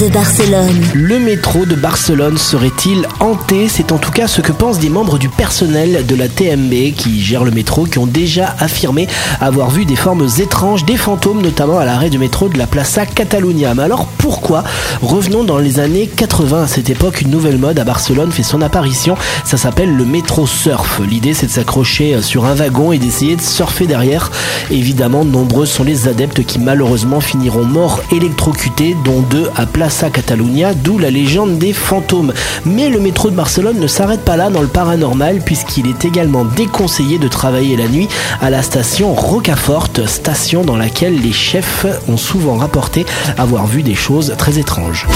Le métro de Barcelone serait-il hanté? C'est en tout cas ce que pensent des membres du personnel de la TMB qui gère le métro qui ont déjà affirmé avoir vu des formes étranges, des fantômes notamment à l'arrêt du métro de la Plaza Catalunya. Mais alors pourquoi? Revenons dans les années 80. À cette époque, une nouvelle mode à Barcelone fait son apparition. Ça s'appelle le métro surf. L'idée c'est de s'accrocher sur un wagon et d'essayer de surfer derrière. Évidemment, nombreux sont les adeptes qui malheureusement finiront morts électrocutés, dont deux à Plaza Catalunya, d'où la légende des fantômes. Mais le métro de Barcelone ne s'arrête pas là dans le paranormal puisqu'il est également déconseillé de travailler la nuit à la station Rocafort, station dans laquelle les chefs ont souvent rapporté avoir vu des choses très étranges.